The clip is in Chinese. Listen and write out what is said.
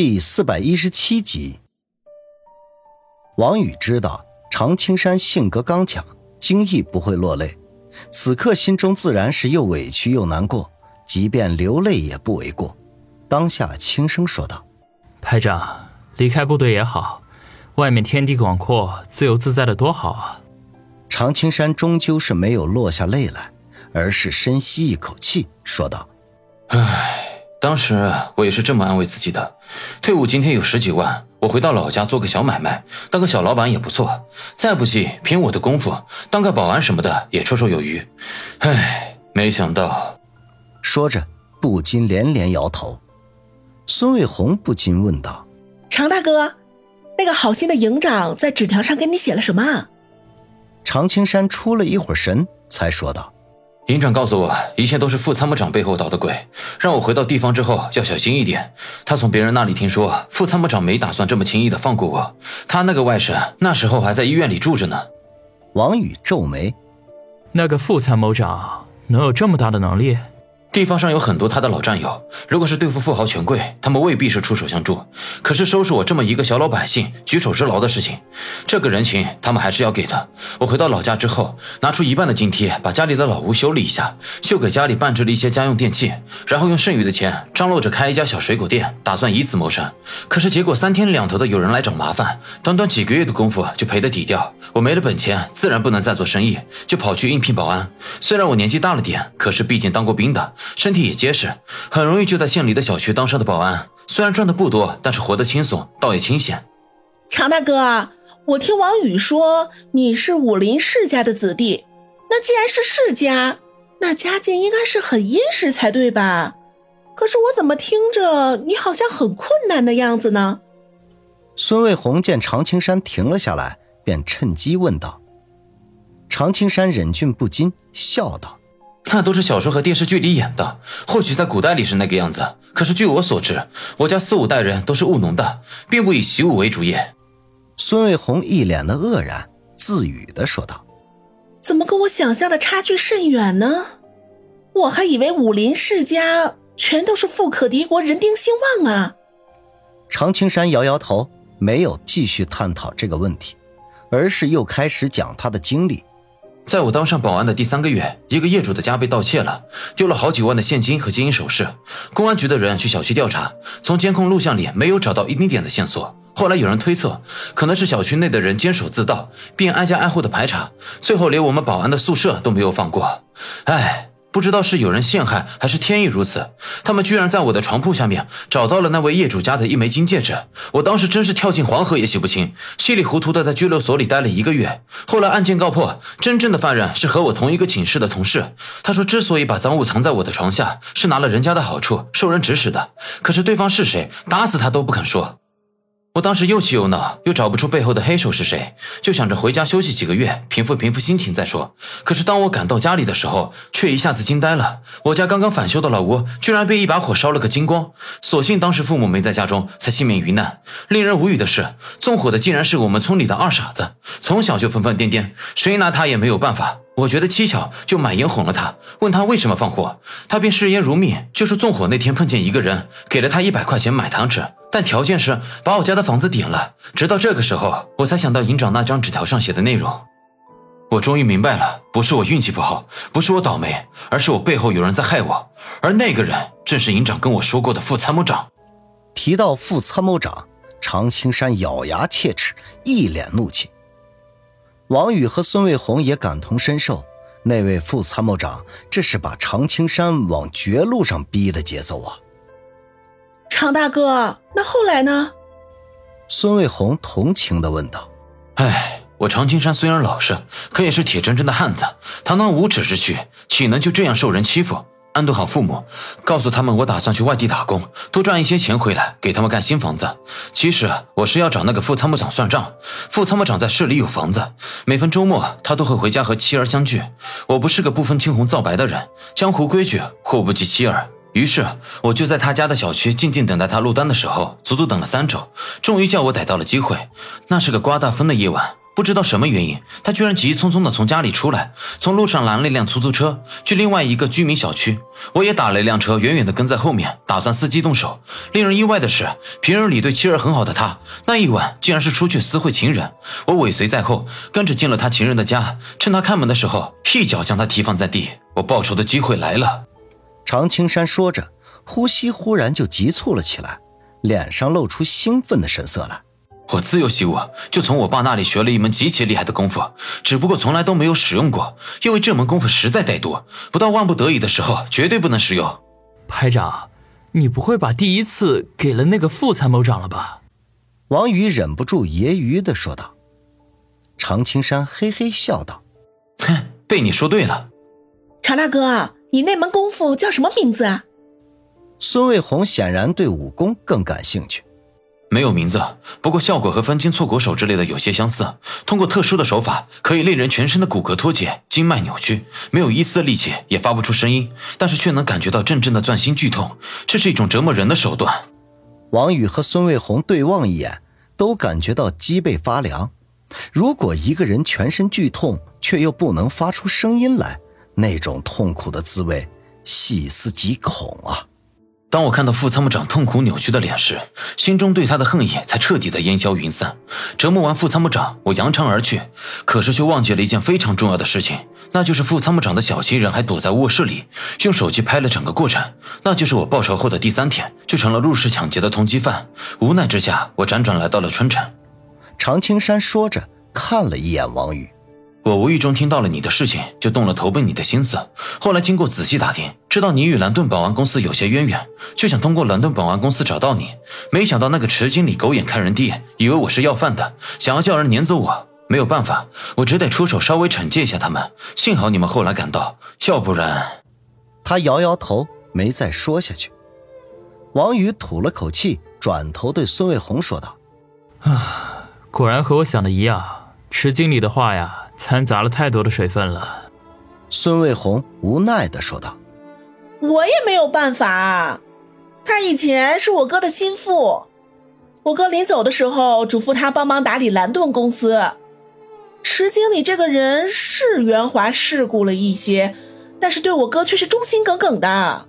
第四百一十七集，王宇知道常青山性格刚强，轻易不会落泪。此刻心中自然是又委屈又难过，即便流泪也不为过。当下轻声说道：“排长，离开部队也好，外面天地广阔，自由自在的多好啊。”常青山终究是没有落下泪来，而是深吸一口气，说道：“唉。”当时我也是这么安慰自己的，退伍今天有十几万，我回到老家做个小买卖，当个小老板也不错。再不济，凭我的功夫，当个保安什么的也绰绰有余。唉，没想到，说着不禁连连摇头。孙卫红不禁问道：“常大哥，那个好心的营长在纸条上给你写了什么？”常青山出了一会儿神，才说道。营长告诉我，一切都是副参谋长背后捣的鬼，让我回到地方之后要小心一点。他从别人那里听说，副参谋长没打算这么轻易的放过我。他那个外甥那时候还在医院里住着呢。王宇皱眉，那个副参谋长能有这么大的能力？地方上有很多他的老战友，如果是对付富豪权贵，他们未必是出手相助。可是收拾我这么一个小老百姓，举手之劳的事情，这个人情他们还是要给的。我回到老家之后，拿出一半的津贴，把家里的老屋修了一下，就给家里办置了一些家用电器，然后用剩余的钱张罗着开一家小水果店，打算以此谋生。可是结果三天两头的有人来找麻烦，短短几个月的功夫就赔得底掉。我没了本钱，自然不能再做生意，就跑去应聘保安。虽然我年纪大了点，可是毕竟当过兵的。身体也结实，很容易就在县里的小区当上的保安。虽然赚的不多，但是活得轻松，倒也清闲。常大哥，我听王宇说你是武林世家的子弟，那既然是世家，那家境应该是很殷实才对吧？可是我怎么听着你好像很困难的样子呢？孙卫红见常青山停了下来，便趁机问道。常青山忍俊不禁，笑道。那都是小说和电视剧里演的，或许在古代里是那个样子。可是据我所知，我家四五代人都是务农的，并不以习武为主业。孙卫红一脸的愕然，自语的说道：“怎么跟我想象的差距甚远呢？我还以为武林世家全都是富可敌国、人丁兴旺啊。”常青山摇摇头，没有继续探讨这个问题，而是又开始讲他的经历。在我当上保安的第三个月，一个业主的家被盗窃了，丢了好几万的现金和金银首饰。公安局的人去小区调查，从监控录像里没有找到一丁点的线索。后来有人推测，可能是小区内的人监守自盗，并挨家挨户的排查，最后连我们保安的宿舍都没有放过。哎。不知道是有人陷害，还是天意如此，他们居然在我的床铺下面找到了那位业主家的一枚金戒指。我当时真是跳进黄河也洗不清，稀里糊涂的在拘留所里待了一个月。后来案件告破，真正的犯人是和我同一个寝室的同事。他说，之所以把赃物藏在我的床下，是拿了人家的好处，受人指使的。可是对方是谁，打死他都不肯说。我当时又气又恼，又找不出背后的黑手是谁，就想着回家休息几个月，平复平复心情再说。可是当我赶到家里的时候，却一下子惊呆了。我家刚刚返修的老屋，居然被一把火烧了个精光。所幸当时父母没在家中，才幸免于难。令人无语的是，纵火的竟然是我们村里的二傻子，从小就疯疯癫癫，谁拿他也没有办法。我觉得蹊跷，就买烟哄了他，问他为什么放火，他便视烟如命，就说纵火那天碰见一个人，给了他一百块钱买糖吃，但条件是把我家的房子点了。直到这个时候，我才想到营长那张纸条上写的内容，我终于明白了，不是我运气不好，不是我倒霉，而是我背后有人在害我，而那个人正是营长跟我说过的副参谋长。提到副参谋长，常青山咬牙切齿，一脸怒气。王宇和孙卫红也感同身受，那位副参谋长这是把常青山往绝路上逼的节奏啊！常大哥，那后来呢？孙卫红同情的问道：“哎，我常青山虽然老实，可也是铁铮铮的汉子，堂堂无耻之躯，岂能就这样受人欺负？”安顿好父母，告诉他们我打算去外地打工，多赚一些钱回来给他们盖新房子。其实我是要找那个副参谋长算账。副参谋长在市里有房子，每逢周末他都会回家和妻儿相聚。我不是个不分青红皂白的人，江湖规矩祸不及妻儿。于是我就在他家的小区静静等待他落单的时候，足足等了三周，终于叫我逮到了机会。那是个刮大风的夜晚。不知道什么原因，他居然急匆匆的从家里出来，从路上拦了一辆出租车去另外一个居民小区。我也打了一辆车，远远的跟在后面，打算伺机动手。令人意外的是，平日里对妻儿很好的他，那一晚竟然是出去私会情人。我尾随在后，跟着进了他情人的家，趁他开门的时候，一脚将他踢放在地。我报仇的机会来了。常青山说着，呼吸忽然就急促了起来，脸上露出兴奋的神色来。我自幼习武，就从我爸那里学了一门极其厉害的功夫，只不过从来都没有使用过，因为这门功夫实在歹毒，不到万不得已的时候，绝对不能使用。排长，你不会把第一次给了那个副参谋长了吧？王宇忍不住揶揄的说道。常青山嘿嘿笑道：“哼，被你说对了。常大哥，你那门功夫叫什么名字啊？”孙卫红显然对武功更感兴趣。没有名字，不过效果和分筋错骨手之类的有些相似。通过特殊的手法，可以令人全身的骨骼脱节、经脉扭曲，没有一丝力气，也发不出声音，但是却能感觉到阵阵的钻心剧痛。这是一种折磨人的手段。王宇和孙卫红对望一眼，都感觉到脊背发凉。如果一个人全身剧痛，却又不能发出声音来，那种痛苦的滋味，细思极恐啊！当我看到副参谋长痛苦扭曲的脸时，心中对他的恨意才彻底的烟消云散。折磨完副参谋长，我扬长而去，可是却忘记了一件非常重要的事情，那就是副参谋长的小情人还躲在卧室里，用手机拍了整个过程。那就是我报仇后的第三天，就成了入室抢劫的通缉犯。无奈之下，我辗转来到了春城。常青山说着，看了一眼王宇。我无意中听到了你的事情，就动了投奔你的心思。后来经过仔细打听，知道你与蓝顿保安公司有些渊源，就想通过蓝顿保安公司找到你。没想到那个池经理狗眼看人低，以为我是要饭的，想要叫人撵走我。没有办法，我只得出手稍微惩戒一下他们。幸好你们后来赶到，要不然……他摇摇头，没再说下去。王宇吐了口气，转头对孙卫红说道：“啊，果然和我想的一样，池经理的话呀。”掺杂了太多的水分了，孙卫红无奈的说道：“我也没有办法，他以前是我哥的心腹，我哥临走的时候嘱咐他帮忙打理蓝盾公司。池经理这个人是圆滑世故了一些，但是对我哥却是忠心耿耿的。”